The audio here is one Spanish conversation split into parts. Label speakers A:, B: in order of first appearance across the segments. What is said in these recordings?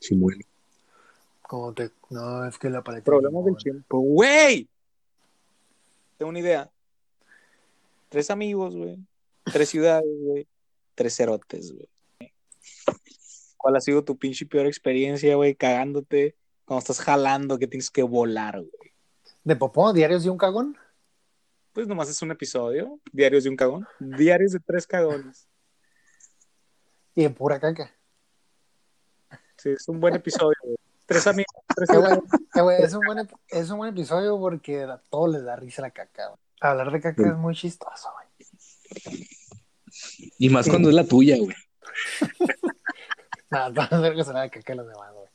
A: chimuelo.
B: Como te... No, es que la paleta.
A: Problemas del tiempo. ¡Güey! Tengo una idea. Tres amigos, güey. Tres ciudades, güey. Tres cerotes, güey. ¿Cuál ha sido tu pinche peor experiencia, güey, cagándote cuando estás jalando que tienes que volar, güey?
B: ¿De popó? ¿Diarios de un cagón?
A: Pues nomás es un episodio. Diarios de un cagón. Diarios de tres cagones.
B: Y de pura caca.
A: Sí, es un buen episodio, güey. Tres amigos, tres amigos.
B: eh, es, un buen, es un buen episodio porque a todos les da risa la caca. güey. Hablar de caca
A: Sí.
B: es muy chistoso, güey.
A: Y más cuando es la tuya, güey.
B: Nada, todas las vergas son la caca de los demás, güey.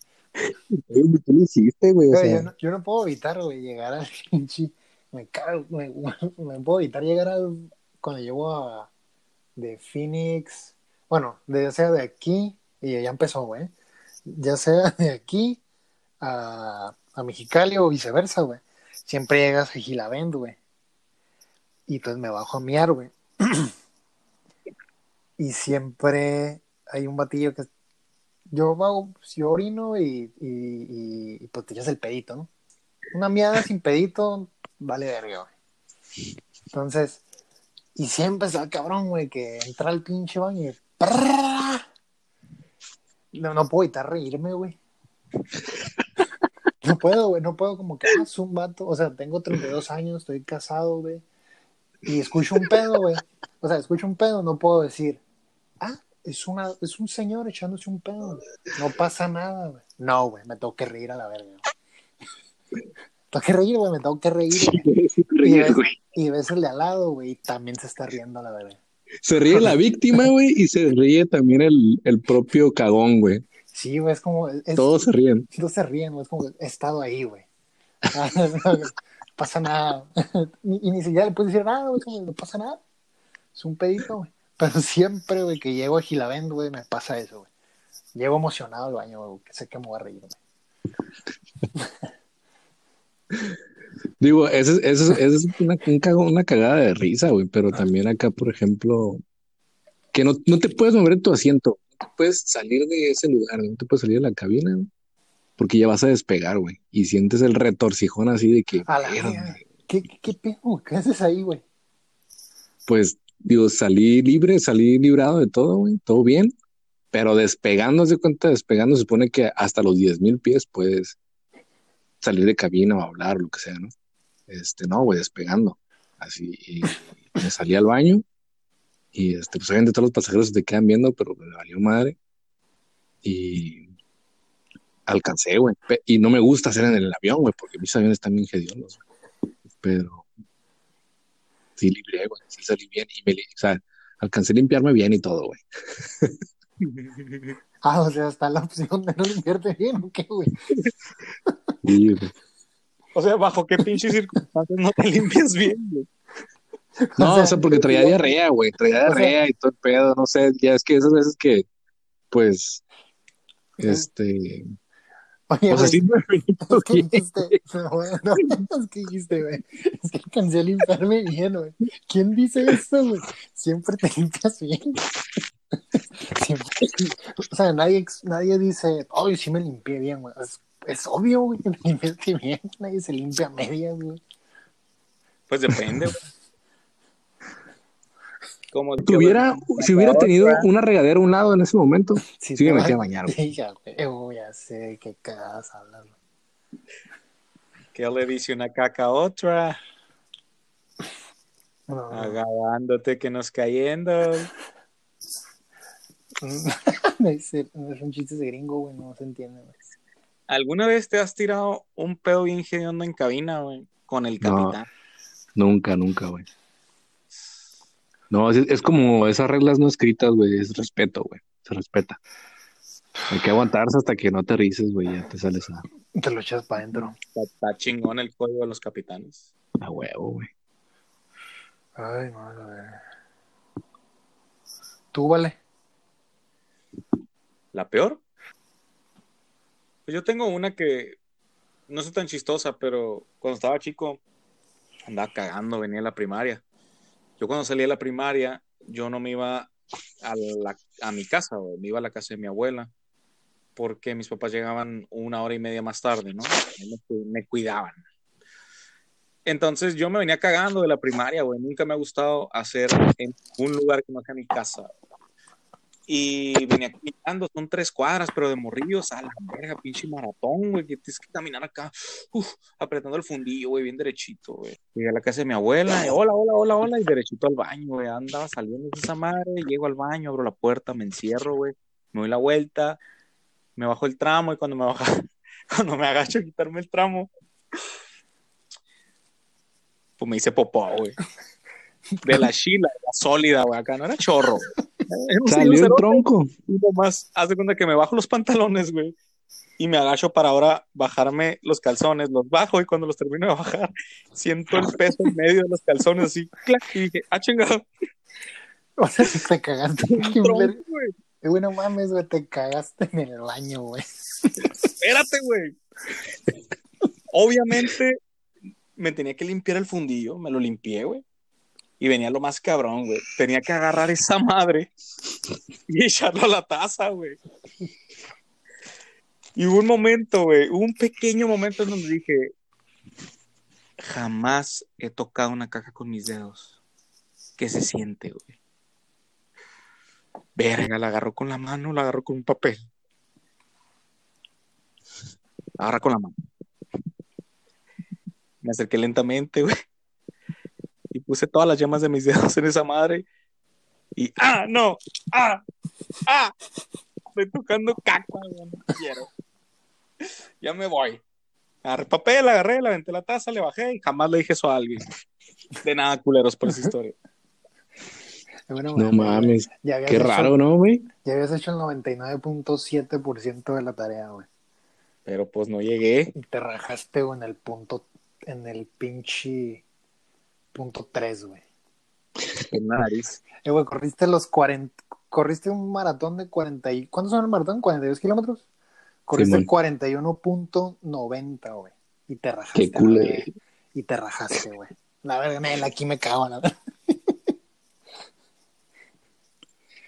A: Oye, ¿Tú lo hiciste, güey? O sea,
B: yo, no, yo no puedo evitar, güey, llegar al pinche. Me cago, me, me puedo evitar llegar al. Cuando llego a. De Phoenix. Bueno, de, sea de aquí. Y ya empezó, güey. Ya sea de aquí a, a Mexicali o viceversa, güey. Siempre llegas a Gilavend, güey. Y entonces me bajo a miar, güey. y siempre hay un batillo que yo hago, si yo orino y, y, pues te echas el pedito, ¿no? Una miada sin pedito, vale verga, güey. Entonces, y siempre está el cabrón, güey, que entra al pinche baño y. no, no puedo evitar reírme, güey. No puedo, güey, no puedo como que, ah, es un vato, o sea, tengo 32 años, estoy casado, güey, y escucho un pedo, güey. O sea, escucho un pedo, no puedo decir, ah, es, una, es un señor echándose un pedo. No pasa nada, güey. No, güey, me tengo que reír a la verga. güey. Tengo que reír, güey, me tengo que reír. güey.
A: sí te
B: Y ves,
A: güey.
B: y ves el de al lado, güey, y también se está riendo a la verga.
A: Se ríe la víctima, güey, y se ríe también el, el propio cagón, güey.
B: Sí, güey, es como. Es,
A: Todos se ríen.
B: Todos se ríen, güey, es como, he estado ahí, güey. No, no pasa nada. Y, y ni siquiera le puedes decir nada, güey, como, no pasa nada. Es un pedito, güey. Pero siempre, güey, que llego a Gilavend, güey, me pasa eso, güey. Llego emocionado al baño, güey, que sé que me voy a reír, güey.
A: Digo, esa es, es, una, una cagada de risa, güey, pero también acá, por ejemplo, que no, no te puedes mover de tu asiento, no te puedes salir de ese lugar, no te puedes salir de la cabina, porque ya vas a despegar, güey, y sientes el retorcijón así de que,
B: A la
A: verga.
B: ¿Qué, qué, qué pedo? ¿Qué haces ahí, güey?
A: pues, digo, salí libre, salí librado de todo, güey, todo bien, pero despegando, de cuenta, despegando, se supone que hasta los 10 mil pies puedes salir de cabina o hablar, lo que sea, ¿no? Este, no, güey, despegando, así, y me salí al baño, y este, pues obviamente todos los pasajeros se te quedan viendo, pero me valió madre, y alcancé, güey, y no me gusta hacer en el avión, güey, porque mis aviones están bien hediondos, pero sí libré, güey, sí salí bien, y me, o sea, alcancé a limpiarme bien y todo, güey.
B: Ah, o sea, está la opción de no limpiarte bien, ¿o qué, güey?
A: Sí, güey. O sea, ¿bajo qué pinches circunstancias no te limpias bien, güey? No,
B: O sea,
A: o sea, porque traía diarrea, güey, traía
B: o sea-
A: diarrea y todo el pedo, no sé, ya es que esas veces que, pues, este,
B: Oye,
A: o sea, sí me
B: es que dijiste, no, no, es que dijiste, güey, es que alcancé a limpiarme bien, güey. ¿Quién dice eso, güey? Siempre te limpias bien. Siempre. O sea, nadie, nadie dice, ay, sí me limpié bien, güey. Es, es obvio, güey, que te limpiaste bien. Nadie se limpia a medias, güey.
A: Pues depende, güey. Como tuviera, si hubiera tenido una regadera a un lado en ese momento,
B: Sí,
A: Sí me
B: te
A: metí
B: va-
A: a bañar, güey.
B: Sí, ya, güey, güey, ya sé de qué cagadas hablas, güey.
A: ¿qué le dice una caca a otra?
B: No,
A: Agarrándote que nos cayendo.
B: no, es, es un chiste de gringo, güey, no se entiende, güey.
A: ¿Alguna vez te has tirado un pedo bien hediondo en cabina, güey? Con el
C: No.
A: capitán.
C: Nunca, nunca, güey. No, es, es como esas reglas no escritas, güey, es respeto, güey. Se respeta. Hay que aguantarse hasta que no te rices, güey, ya te sales a,
B: Te lo echas para adentro.
A: Está, está chingón el código de los capitanes.
C: a huevo, güey.
B: Ay, madre. ¿Tú, vale?
A: ¿La peor? Pues yo tengo una que no es tan chistosa, pero cuando estaba chico andaba cagando, venía a la primaria. Yo cuando salí de la primaria, yo no me iba a, mi casa, me iba a la casa de mi abuela.
C: porque mis papás llegaban una hora y media más tarde, ¿no? Me, me cuidaban. Entonces yo me venía cagando de la primaria, güey. Nunca me ha gustado hacer en un lugar que no sea mi casa. Y venía caminando, son tres cuadras, pero de morrillos a la verga, pinche maratón, güey, que tienes que caminar acá, apretando el fundillo, güey, bien derechito, güey. Llegué a la casa de mi abuela, y, hola, hola, hola, hola, y derechito al baño, güey. Andaba saliendo de esa madre, llego al baño, abro la puerta, me encierro, güey, me doy la vuelta, me bajo el tramo, y cuando me baja, cuando me agacho a quitarme el tramo, pues me hice popó, güey. De la chila, la sólida, güey, acá no era chorro.
A: Salió el tronco.
C: Y nomás, haz de cuenta que me bajo los pantalones, güey. Y me agacho para ahora bajarme los calzones, los bajo y cuando los termino de bajar, siento el peso en medio de los calzones así, clac, y dije, ah, chingado.
B: O sea, te cagaste.
C: Tronco, güey.
B: Güey, no mames, güey, te cagaste en el baño, güey.
C: Espérate, güey. Obviamente me tenía que limpiar el fundillo, me lo limpié, güey. Y venía lo más cabrón, güey. Tenía que agarrar esa madre y echarlo a la taza, güey. Y hubo un momento, güey, un pequeño momento en donde dije, jamás he tocado una caja con mis dedos. ¿Qué se siente, güey? Verga, la agarró con la mano, la agarró con un papel. La agarra con la mano. Me acerqué lentamente, güey. Y puse todas las llamas de mis dedos en esa madre. Y, ah, no, ah, ah. Estoy tocando caca, no quiero. Ya me voy. Agarré papel, agarré, le aventé la taza, le bajé y jamás le dije eso a alguien. De nada, culeros, por esa historia.
B: Bueno,
A: No
B: güey,
A: mames.
B: Ya habías
A: Qué
B: hecho-
A: raro, ¿no, güey?
B: Ya habías hecho el 99.7% de la tarea, güey.
C: Pero pues no llegué.
B: Y te rajaste, güey, en el punto, en el pinche punto 3, güey.
C: En la nariz.
B: Eh, güey, corriste los 40, corriste un maratón de 40 y, ¿cuántos son el maratón? ¿42 kilómetros? Corriste
A: Simón.
B: 41.90, güey. Y te rajaste.
A: Qué cool, eh.
B: Y te rajaste, güey. La verga, aquí me cago, la.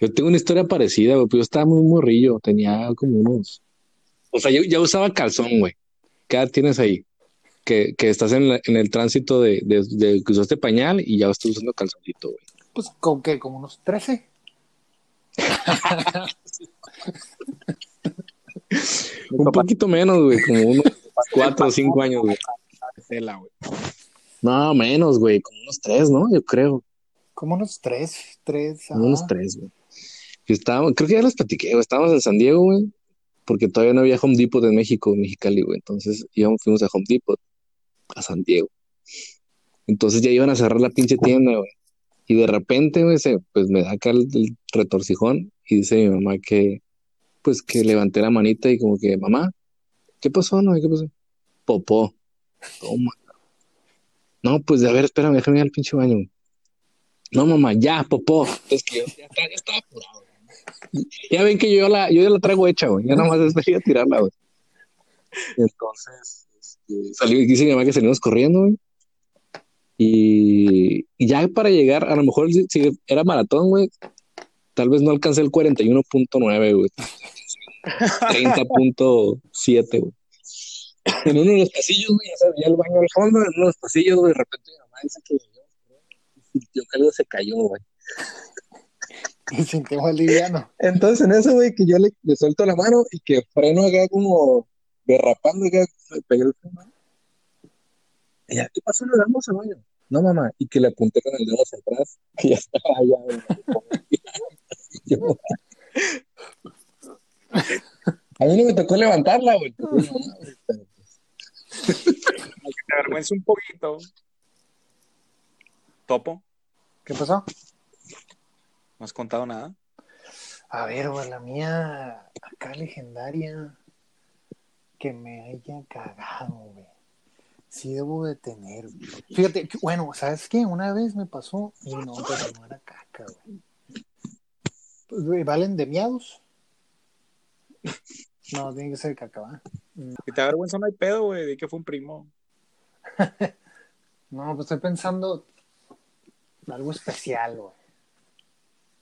A: Yo tengo una historia parecida, güey. Pero yo estaba muy morrillo. Tenía como unos. O sea, yo ya usaba calzón, güey. ¿Qué edad tienes ahí? Que, que estás en, la- en el tránsito de, de, de que usaste pañal y ya estás usando calzoncito, güey.
B: Pues, ¿con qué? ¿Como unos 13?
A: Un poquito menos, güey. Como unos cuatro o cinco años, güey.
C: Güey.
A: No, menos, güey. Como unos tres, ¿no? Yo creo.
B: Como unos 3, 3.
A: Como unos tres, güey. Y estábamos, creo que ya les platiqué, güey. Estábamos en San Diego, güey. Porque todavía no había Home Depot en México, en Mexicali, güey. Entonces íbamos, fuimos a Home Depot, a San Diego. Entonces ya iban a cerrar la pinche tienda, güey. Y de repente, güey, pues me da acá el, retorcijón y dice mi mamá que, pues que levanté la manita y como que, mamá, ¿qué pasó, no? ¿Qué pasó? Popó. Toma. No, pues a ver, espérame, déjame ir al pinche baño. No, mamá, ya, popó. Es que yo ya, estaba- apurado. güey. Ya ven que yo la, yo ya la traigo hecha, güey. Ya nada más a tirarla, güey. Entonces, salí, dice mi mamá que salimos corriendo, güey. Y, y ya para llegar, a lo mejor si, si era maratón, güey, tal vez no alcancé el 41.9, güey. 30.7, güey. En uno de los pasillos, güey, ya el baño al fondo, en uno de los pasillos, güey, de repente mi mamá dice que y sintió que algo se cayó, güey.
B: Y sintió más liviano.
A: Entonces en eso, güey, que yo le, le suelto la mano y que freno acá como derrapando le pegué el freno. Y ya, ¿qué pasó? Le damos al baño. No, mamá, y que le apunté con el dedo hacia atrás, que ya estaba allá, A mí no me tocó levantarla, güey. pero, pues,
C: te avergüence un poquito. Topo,
B: ¿Qué pasó?
C: no has contado nada.
B: A ver, güey, la mía acá legendaria que me haya cagado, güey. Sí debo de tener, güey. Fíjate, que- bueno, ¿sabes qué? Una vez me pasó y no, pero no era caca, güey. Pues, güey, ¿valen de miados? No, tiene que ser caca, ¿va?
C: Te avergüenza no hay pedo, güey, de que fue un primo.
B: No, pues estoy pensando algo especial, güey.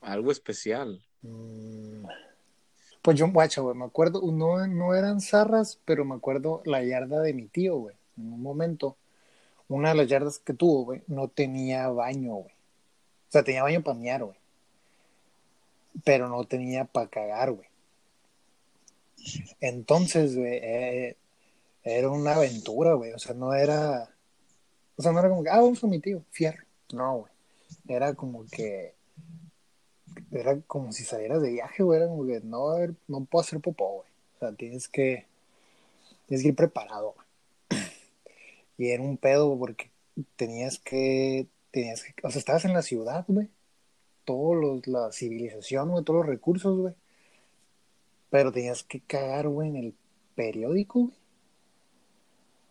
C: Algo especial.
B: Mm, Pues yo, guacho, güey, me acuerdo, no, no eran zarras, pero me acuerdo la yarda de mi tío, güey. En un momento, una de las yardas que tuvo, güey, no tenía baño, güey. O sea, tenía baño para miar, güey. Pero no tenía para cagar, güey. Entonces, güey, eh, era una aventura, güey. O sea, no era. O sea, no era como que, ah, vamos con mi tío, fierro. No, güey. Era como que. Era como si salieras de viaje, güey. Era como que no, no puedo hacer popó, güey. O sea, tienes que. Tienes que ir preparado. Y era un pedo porque tenías que. Tenías que. O sea, estabas en la ciudad, güey. Todos los, la civilización, güey, todos los recursos, güey. Pero tenías que cagar, güey, en el periódico, güey.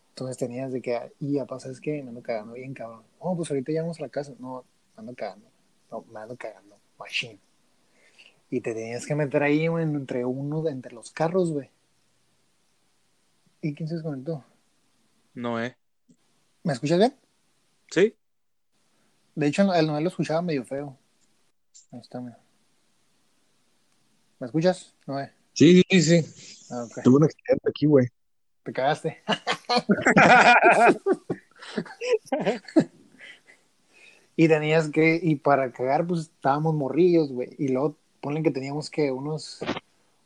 B: Entonces tenías de que, y ya pasa, es que me ando cagando bien, cabrón. Oh, pues ahorita llegamos a la casa. No, me ando cagando. No, me ando cagando. Machine. Y te tenías que meter ahí, güey, entre uno, de, entre los carros, güey. ¿Y quién se desconectó?
C: Noé.
B: ¿Me escuchas bien?
C: ¿Sí?
B: De hecho, el Noé lo escuchaba medio feo. Ahí está, mira. ¿Me escuchas, Noé?
A: Sí, sí, sí.
B: Ah, ok.
A: Tuve un accidente aquí, güey.
B: Te cagaste. y tenías que, y para cagar, pues estábamos morrillos, güey. Y luego ponen que teníamos que unos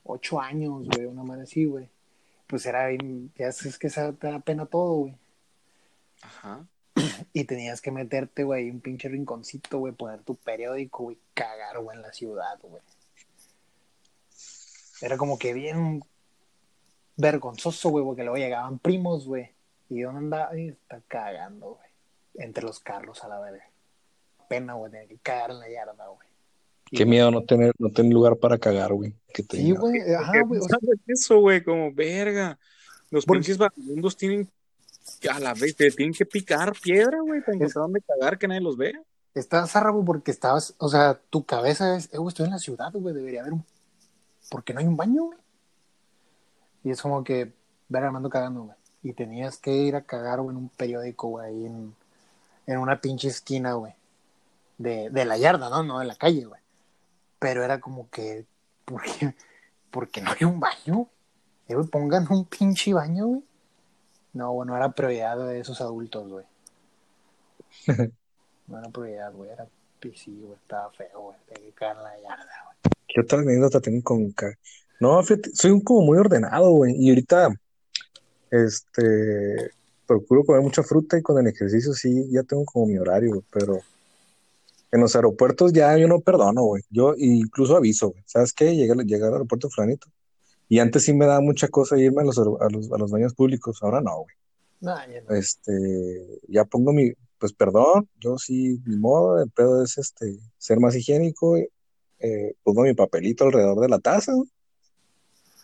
B: ocho años, güey, una madre así, güey. Pues era, ya es que te da pena todo, güey.
C: Ajá.
B: Y tenías que meterte, güey, un pinche rinconcito, güey, poner tu periódico, güey, cagar, güey, en la ciudad, güey. Era como que bien vergonzoso, güey, porque luego llegaban primos, güey. ¿Y dónde andaba? Y está cagando, güey. Entre los carros a la verga. Pena, güey, tener que cagar en la yarda, güey.
A: Qué miedo no tener, no tener lugar para cagar, güey. Que te
B: Sí,
A: diga.
B: güey, ajá, güey. o sea,
C: ¿Sabes eso, güey? Como, verga. Los
B: Porque-
C: pinches vagabundos tienen que a la vez, te tienen que picar piedra, güey, para encontrar dónde cagar que nadie los vea.
B: Está zarrabo porque estabas, o sea, tu cabeza es, eh, güey, estoy en la ciudad, güey, debería haber un... ¿Por qué no hay un baño, güey? Y es como que, ver, Armando cagando, güey. Y tenías que ir a cagar, güey, en un periódico, güey, ahí en, en una pinche esquina, güey. De, de la yarda, ¿no? No de la calle, güey. Pero era como que, ¿por qué, por qué no hay un baño? Eh, pongan un pinche baño, güey. No, bueno, era prioridad de esos adultos, güey. No era prioridad, güey. Era güey. Estaba feo, güey. Tenía que cagar en la yarda, güey.
A: ¿Qué otra anécdota tengo con No, fíjate, soy un como muy ordenado, güey. Y ahorita, este, procuro comer mucha fruta y con el ejercicio sí, ya tengo como mi horario, güey, pero en los aeropuertos ya yo no perdono, güey. Yo incluso aviso, güey. ¿Sabes qué? Llegué, al- aeropuerto fulanito. Y antes sí me daba mucha cosa irme a los, aer- a los, a los baños públicos, ahora no, güey.
B: Nah, ya no.
A: Este, ya pongo mi, pues perdón, yo sí, mi modo, el pedo es este, ser más higiénico, eh, pongo mi papelito alrededor de la taza, güey,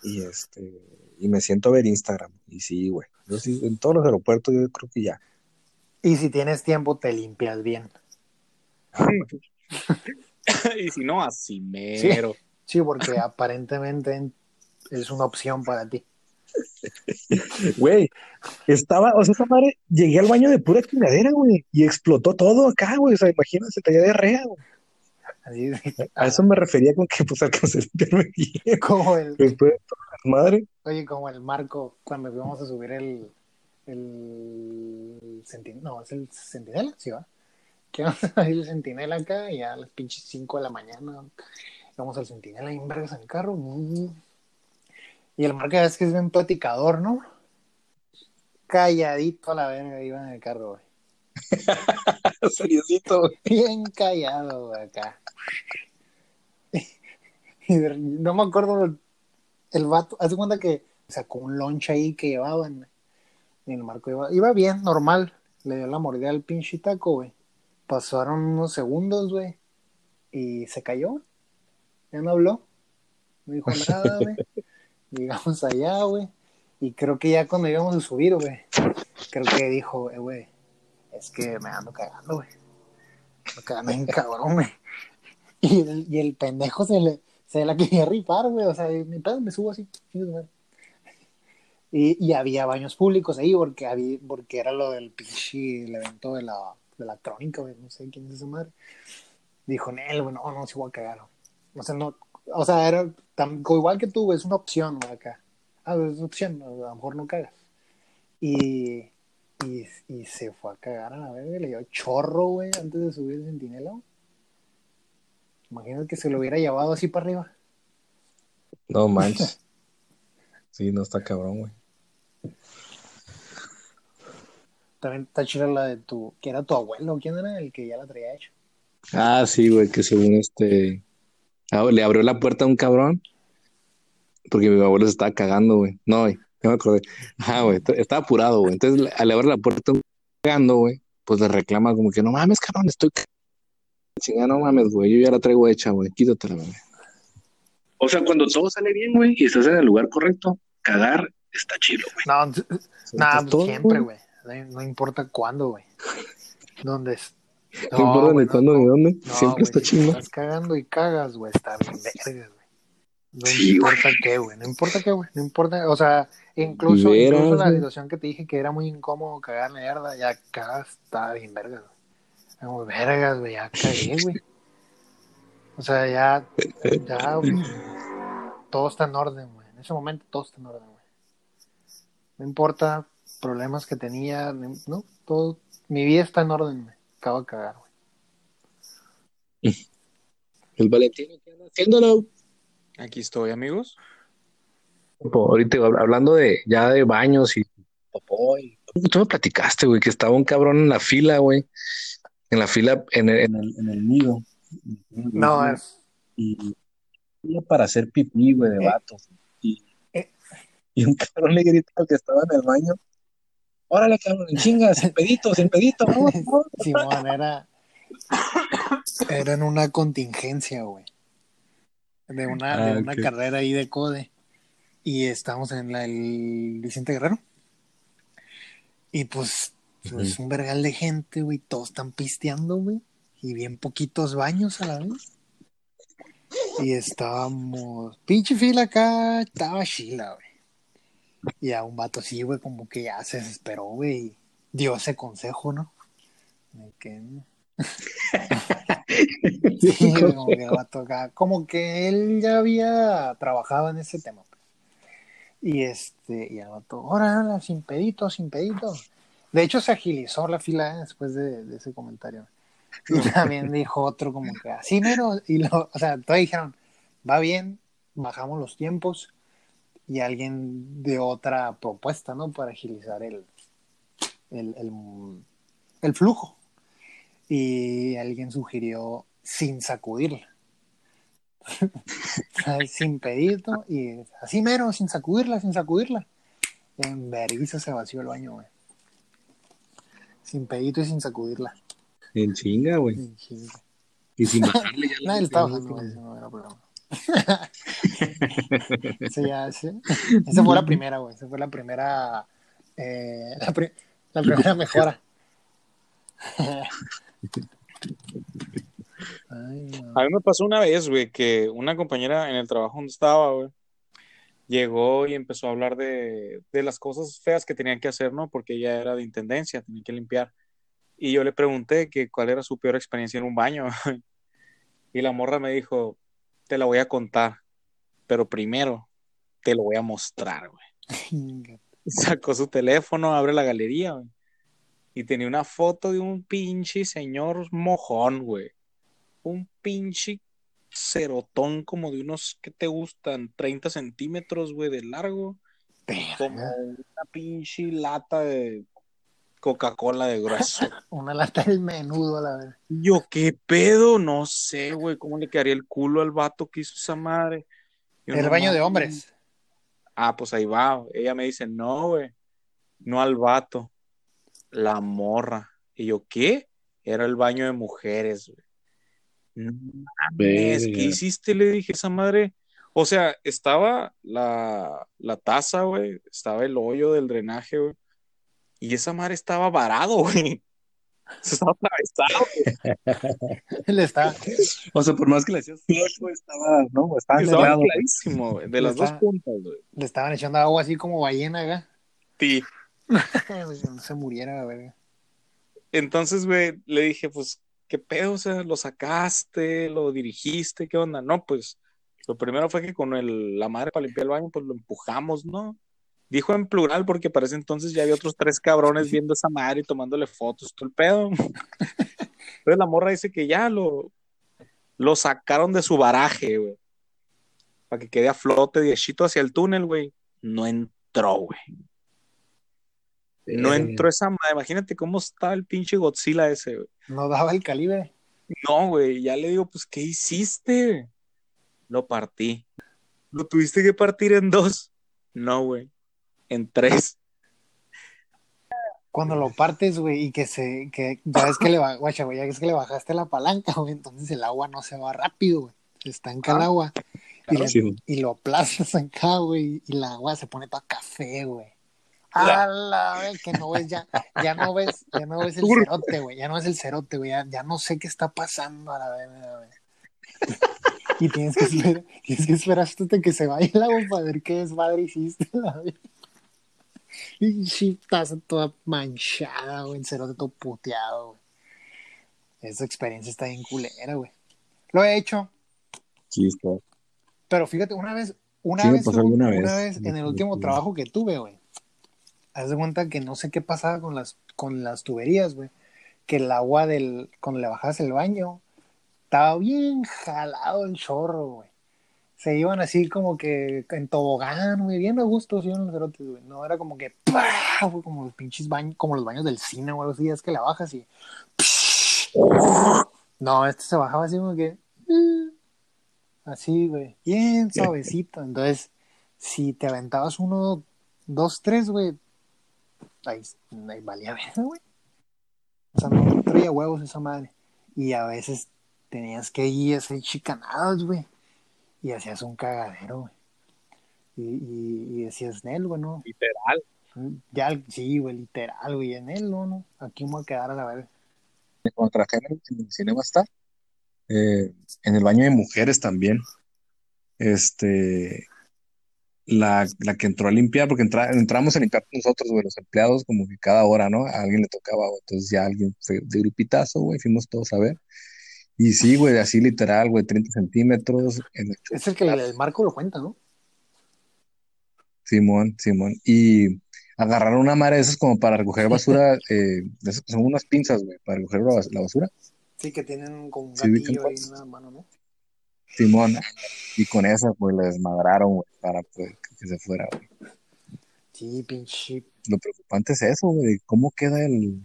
A: y este, y me siento a ver Instagram, y sí, güey, yo sí, en todos los aeropuertos yo creo que ya,
B: Y si tienes tiempo, te limpias bien.
C: y si no, así mero.
B: Sí, porque aparentemente es una opción para ti.
A: güey, estaba, o sea, esa madre, llegué al baño de pura chingadera, güey, y explotó todo acá, güey, o sea, imagínate, traía diarrea, güey.
B: Así,
A: A eso me refería con que, pues, alcancé a limpiarme bien,
B: como el,
A: después de toda la madre,
B: oye, como el Marco cuando íbamos a subir el, el Sentinela, no, es el Sentinela, sí va. Que vamos a ir el Sentinela acá y a las pinches 5 de la mañana vamos al Sentinela y en vergas en el carro. Y el Marco es que es bien platicador, ¿no? Calladito a la verga iba en el carro, güey.
A: seriosito, güey.
B: Bien callado, güey, acá. Y no me acuerdo el, vato, haz de cuenta que sacó un lunch ahí que llevaban. Y el Marco iba, iba bien, normal. Le dio la mordida al pinche taco, güey. Pasaron unos segundos, güey. Y se cayó. Ya no habló. No dijo nada, güey. Llegamos allá, güey. Y creo que ya cuando íbamos a subir, güey. Creo que dijo, eh, güey. Es que me ando cagando, güey. Me cagando en cabrón, güey. Y el, y el pendejo se le se la quería rifar, güey. O sea, mi pedo me subo así. Y, y había baños públicos ahí porque había, porque era lo del pinche el evento de la, de la crónica, güey. No sé quién es esa madre. Dijo, Nel, güey, no, no, sí voy a cagar. O sea, no, o sea, era tan, igual que tú, es una opción ¿no? acá. Ah, es una opción, a lo mejor no cagas. Y, y, y se fue a cagar a la verga, le dio chorro, güey, antes de subir el centinela. Imagínate que se lo hubiera llevado así para arriba.
A: No manches. sí, no está cabrón, güey.
B: También está chida la de tu, que era tu abuelo, ¿quién era el que ya la traía hecho?
A: Ah, sí, güey, que según este. ah, le abrió la puerta a un cabrón. Porque mi abuelo se estaba cagando, güey. No, güey, ya me acordé. Ah, güey, estaba apurado, güey. Entonces, al abrir la puerta a un cagando, güey, pues le reclama como que no mames, cabrón, estoy cagando. Chinga, no mames, güey, yo ya la traigo hecha, güey, quítatela, güey. O sea, cuando todo sale bien, güey, y estás en el lugar correcto, cagar está chido, güey.
B: No, no, siempre, güey. No, no importa cuándo, güey. ¿Dónde es?
A: No, importa ni cuándo ni dónde, siempre está chido.
B: Estás cagando y cagas, güey, está bien vergas, güey. No
A: Sí,
B: importa qué, güey, no importa qué, güey, no importa, o sea, incluso,
A: Veras,
B: incluso la situación que te dije que era muy incómodo cagar mierda, ya cagas, está bien vergas, güey. Como vergas, güey, ya cagué, güey. O sea, ya, ya, güey, todo está en orden, güey. En ese momento todo está en orden, güey. No importa problemas que tenía, no, todo, mi vida está en orden, güey. Acabo de cagar, güey.
A: El Valentino, ¿qué anda haciéndolo?
C: Aquí estoy, amigos.
A: Ahorita hab- hablando de ya de baños y popó y tú me platicaste, güey, que estaba un cabrón en la fila, güey, en la fila en el, en el, en el nido.
B: No, es,
A: Y para hacer pipí, güey, de
B: Eh.
A: vatos. Y,
B: Eh.
A: y un cabrón le grita al que estaba en el baño, órale, cabrón, en chinga, sin pedito, sin pedito, no.
B: Simón, era, era en una contingencia, güey. De una, de
A: Ah,
B: una carrera ahí de CODE. Y estamos en la, el Vicente Guerrero. Y pues, pues
A: Ujú.
B: un vergal de gente, güey. Todos están pisteando, güey. Y bien poquitos baños a la vez. Y estábamos. Pinche fila acá, estaba chila, güey. Y a un vato así, güey, como que ya se desesperó, güey. y Dio ese consejo, ¿no? Que. Sí, como que el vato acá- como que él ya había trabajado en ese tema. pues. Y este, y el vato, órale, sin pedito, sin pedito. De hecho, se agilizó la fila ¿eh? después de, de ese comentario. Y también dijo otro como que así mero, y lo, o sea, todos dijeron, va bien, bajamos los tiempos, y alguien de otra propuesta, ¿no? Para agilizar el, el, el, el flujo. Y alguien sugirió sin sacudirla. sin pedito y así mero, sin sacudirla, sin sacudirla. En vergüenza se vació el baño, güey. Sin pedito y sin sacudirla.
A: En chinga, güey.
B: En chinga.
A: Y sin bajarle ya la
B: Nadie estaba no era problema. Ese ya, ese- esa fue la primera, güey. Esa fue la primera. eh, la, pri- la primera mejora.
C: A mí me pasó una vez, güey, que una compañera en el trabajo donde estaba, güey, llegó y empezó a hablar de, de las cosas feas que tenían que hacer, ¿no? Porque ella era de intendencia, tenía que limpiar. Y yo le pregunté que cuál era su peor experiencia en un baño. Y la morra me dijo, te la voy a contar, pero primero te lo voy a mostrar, güey. Sacó su teléfono, abre la galería, güey. Y tenía una foto de un pinche señor mojón, güey. Un pinche cerotón como de unos, ¿qué te gustan? 30 centímetros, güey, de largo. Como una pinche lata de Coca-Cola de grueso.
B: Una lata del menudo a la vez.
C: Yo, ¿qué pedo? No sé, güey, cómo le quedaría el culo al vato que hizo esa madre. Yo,
B: El
C: no
B: baño de hombres.
C: Ah, pues ahí va. Ella me dice, no, güey, no al vato, la morra. Y yo, ¿qué? Era el baño de mujeres, güey. No mames, ¿qué hiciste? Le dije, esa madre. O sea, estaba la, la taza, güey, estaba el hoyo del drenaje, güey. Y esa madre estaba varado, güey. Se estaba atravesado,
B: Le está,
A: O sea, por más que le hacías estaba, no, estaba
C: estaba
A: cerrado.
C: clarísimo, güey, de las
B: Está-
C: dos puntas, güey.
B: le estaban echando agua así como ballena acá.
C: Sí.
B: no se muriera, la verga.
C: Entonces, güey, le dije, pues, ¿qué pedo? O sea, lo sacaste, lo dirigiste, ¿qué onda? No, pues, Lo primero fue que con el, la madre para limpiar el baño, pues lo empujamos, ¿no? Dijo en plural porque para ese entonces ya había otros tres cabrones viendo esa madre y tomándole fotos, todo el pedo. Entonces la morra dice que ya lo, lo sacaron de su baraje, güey. Para que quede a flote derechito hacia el túnel, güey. No entró, güey. No
B: Eh.
C: entró esa madre. Imagínate cómo estaba el pinche Godzilla ese, güey.
B: No daba el calibre.
C: No, güey. Ya le digo, pues, ¿qué hiciste? Lo partí. ¿Lo tuviste que partir en dos? No, güey. En tres.
B: Cuando lo partes, güey, y que se, que ya ves que le, ba- guacha, güey, ya ves que le bajaste la palanca, güey, entonces el agua no se va rápido, güey. Se estanca el
C: Ah,
B: agua. Y, le-
D: Sí, güey.
B: y lo aplastas acá, güey, y el agua se pone para café, güey. A la vez que no ves ya, ya no ves, ya no ves el cerote, güey, ya no ves el cerote, güey, ya, ya no sé qué está pasando a la vez, güey. Y tienes que esperar, tienes que esperar hasta que se vaya el agua para ver qué desmadre hiciste, la vez. Y sí, estás toda manchada, güey, el cerote todo puteado, güey. Esa experiencia está bien culera, güey. Lo he hecho,
D: Sí, está.
B: pero fíjate, una vez, una
D: Sí,
B: vez, hubo- una
D: vez.
B: vez en el último trabajo que tuve, güey. Haz de cuenta que no sé qué pasaba con las, con las tuberías, güey. Que el agua del, cuando le bajabas el baño, estaba bien jalado el chorro, güey. Se iban así como que en tobogán, güey, bien a gusto, sí, los cerotes, güey. No era como que, ¡pah! Fue como los pinches baños, como los baños del cine o algo es que la bajas y. No, este se bajaba así como que. mm, Así, güey. Bien suavecito. Entonces, si te aventabas uno, dos, tres, güey. Ahí, ahí valía ver, güey. O sea, no traía huevos esa madre. Y a veces tenías que ir a hacer chicanadas, güey. Y hacías un cagadero, güey. Y, y, y decías, Nel, güey, no.
C: Literal.
B: Ya, sí, güey, literal, güey. En él, no, no. Aquí me voy a quedar a la verga.
D: Cuando trabajé en el, Cinema Star, eh, en el baño de mujeres también, este, la, la que entró a limpiar, porque entra- entramos a limpiar nosotros, güey, los empleados, como que cada hora, ¿no? A alguien le tocaba, güey. Entonces ya alguien fue de grupitazo, güey, fuimos todos a ver. Y sí, güey, así literal, güey, 30 centímetros en el
B: Es el que el, el Marco lo cuenta, ¿no?
D: Simón, Simón. Y agarraron una madre de esas como para recoger basura, eh, son unas pinzas, güey, para recoger la bas- la basura.
B: Sí, que tienen como un
D: Sí,
B: gatillo ahí
D: cuál.
B: en una mano, ¿no?
D: Simón. Y con esa, pues, la desmadraron, güey, para pues, que se fuera, güey.
B: Sí, pinche.
D: Lo preocupante es eso, güey, cómo queda el,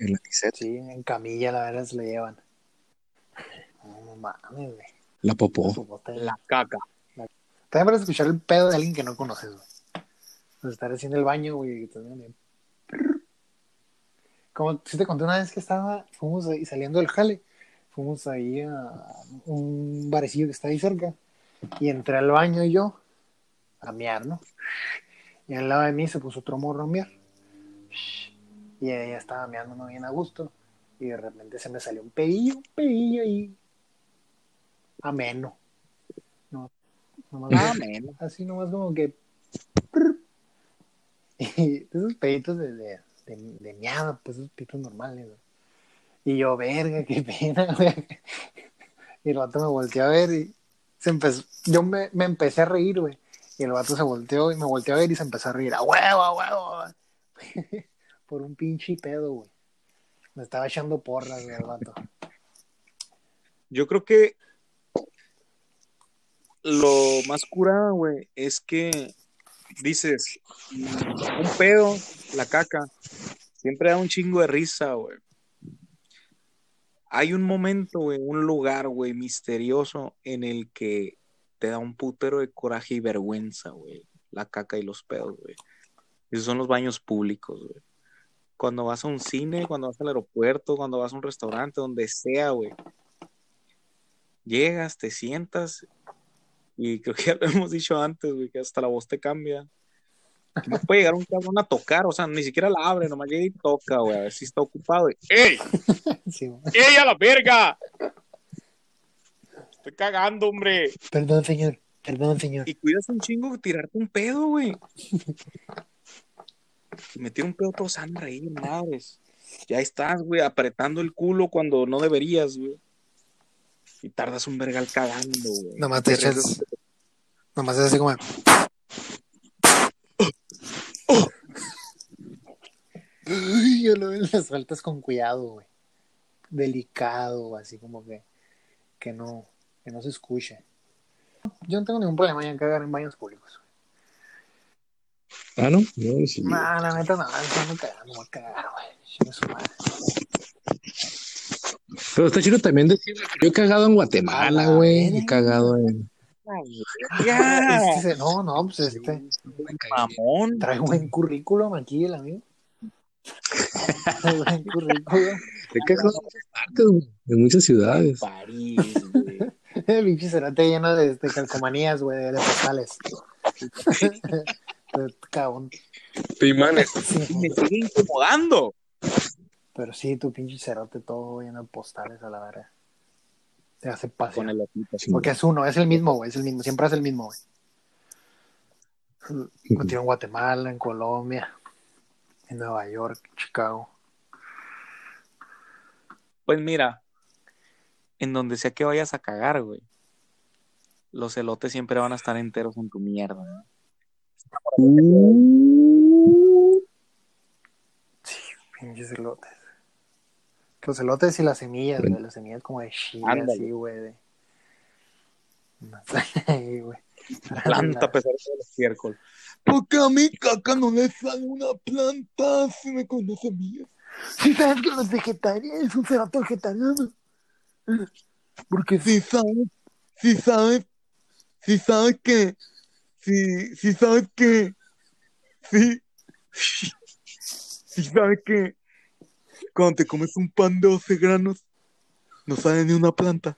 D: el anisete,
B: Sí, en camilla la verdad se le llevan. No, mames, güey.
D: la popó.
C: La caca.
B: También para escuchar el pedo de alguien que no conoces, güey. Pues estar haciendo el baño, güey, y. Como si te conté una vez que estaba, fuimos ahí saliendo del jale, fuimos ahí a un barecillo que está ahí cerca, y entré al baño y yo, a miar, ¿no? Y al lado de mí se puso otro morro a miar. Y ella estaba meando bien a gusto, y de repente se me salió un pedillo, un pedillo ahí, ameno. No, nomás-
C: Nada menos.
B: así nomás como que y esos peditos de, de, de, de miada, pues esos peditos normales. Y yo, verga, qué pena, güey. Y el vato me volteó a ver y se empezó, yo me, me empecé a reír, güey. Y el vato se volteó y me volteó a ver y se empezó a reír, a huevo, a huevo. Por un pinche pedo, güey. Me estaba echando porras, güey, el vato.
C: Yo creo que lo más curado, güey, es que dices, un pedo, la caca, siempre da un chingo de risa, güey. Hay un momento, güey, un lugar, güey, misterioso en el que te da un putero de coraje y vergüenza, güey. La caca y los pedos, güey. Esos son los baños públicos, güey. Cuando vas a un cine, cuando vas al aeropuerto, cuando vas a un restaurante, donde sea, güey. Llegas, te sientas y creo que ya lo hemos dicho antes, güey, que hasta la voz te cambia. No puede llegar un cabrón a tocar, o sea, ni siquiera la abre, nomás llega y toca, güey, a ver si está ocupado. y, ¡Ey!
B: Sí, güey.
C: ¡Ey, a la verga! Estoy cagando, hombre.
B: Perdón, señor. Perdón, señor.
C: Y cuidas un chingo tirarte un pedo, güey. Y me tira un pedo todo sangre ahí, madres. Ya estás, güey, apretando el culo cuando no deberías, güey. y tardas un vergal cagando, güey.
B: Nomás te echas. Nomás es así como. Ay, yo lo las sueltas con cuidado, güey. Delicado, así como que. Que no, que no se escuche. Yo no tengo ningún problema en cagar en baños públicos.
A: Ah, no, no, sí.
B: No, la neta no, no cagar, no cagar, güey.
A: Pero está chido también decir, yo he cagado en Guatemala,
B: A la
A: güey. He cagado en.
C: Ya,
B: Este, no, no, pues este.
C: mamón.
B: Trae buen currículum aquí el amigo. Trae buen currículum.
A: He cagado en muchas partes, güey, en muchas ciudades.
C: París, güey.
B: El pinche cerote lleno de, de calcomanías, güey, de postales. Cabrón.
A: Te imanes.
B: Sí,
C: Me sigue incomodando.
B: pero sí, tu pinche cerote todo lleno de postales a la verga. Te hace pasión.
C: Con el ojito así.
B: Porque es uno, es el mismo, güey, es el mismo, siempre es el mismo, güey. Lo en Guatemala, en Colombia, en Nueva York, Chicago.
C: Pues mira, en donde sea que vayas a cagar, güey, los elotes siempre van a estar enteros en tu mierda. ¿no?
B: Pinches elotes. Los elotes y las semillas, güey, las semillas como de chile,
C: Ándale.
B: así, güey, de... Ahí, güey.
C: Planta a pesar de los estiércol.
E: Porque a mi caca no le sale una planta si me conoce bien.
B: Si sabes que los vegetarianos es un cerato vegetariano. Porque
E: Si sabes, si sabes, si sabes que, si, si sabes que, si, si sabes que cuando te comes un pan de 12 granos, no sale ni una planta.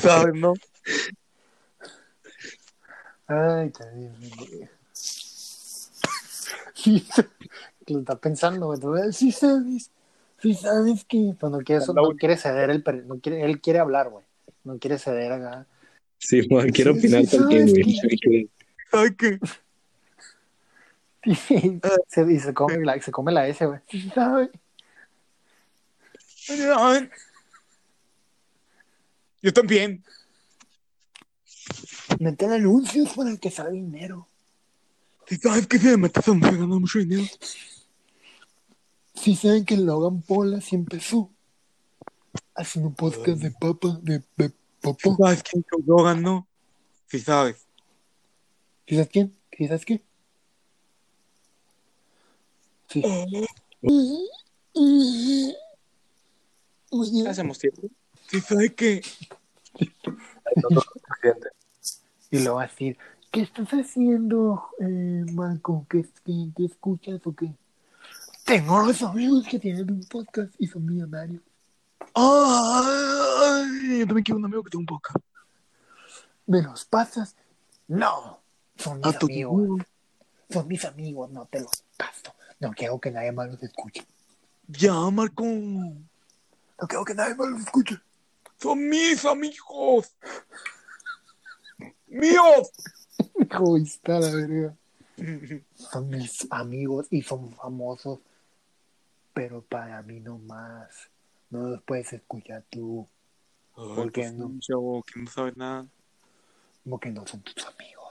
E: ¿Sabes, no?
B: Ay, güey. Sí, lo está pensando, güey. Sí sabes, sí sabes que... Pues no quiere, no quiere ceder, el, no quiere, él quiere hablar, güey. No quiere ceder acá.
A: Sí, Juan, quiero
B: Sí,
A: opinar
B: sí,
A: también, güey.
B: se, y se come la, se come la S, güey.
E: Yo también.
B: Meten anuncios para que salga dinero.
E: Si sabes que si le metes a mujer gana mucho dinero.
B: Sí saben que Logan Paul así empezó. Haciendo un podcast de papa, de, de
E: Si
B: popó.
E: sabes quién Joe Rogan, ¿no? Si sabes.
B: ¿Sí sabes quién? ¿Sí sabes qué? Sí.
C: ¿Qué hacemos tiempo?
E: Si sabes que
B: Y lo va a decir, ¿qué estás haciendo, eh, Marco? ¿Qué, qué, qué escuchas o qué? Tengo los amigos que tienen un podcast y son millonarios.
E: Ay, yo también quiero un amigo que tenga un podcast.
B: ¿Me los pasas? No, son mis amigos. Son mis amigos, no te los paso. No quiero que nadie más los escuche.
E: Ya, Marco.
B: No quiero que nadie más los escuche.
E: Son mis amigos. Míos.
B: Egoísta, la verga. Son mis amigos y son famosos. Pero para mí no más. No los puedes escuchar tú.
E: Ay,
B: ¿Por qué
E: pues,
B: no?
E: chavo que no sabe nada.
B: Como que no son tus amigos.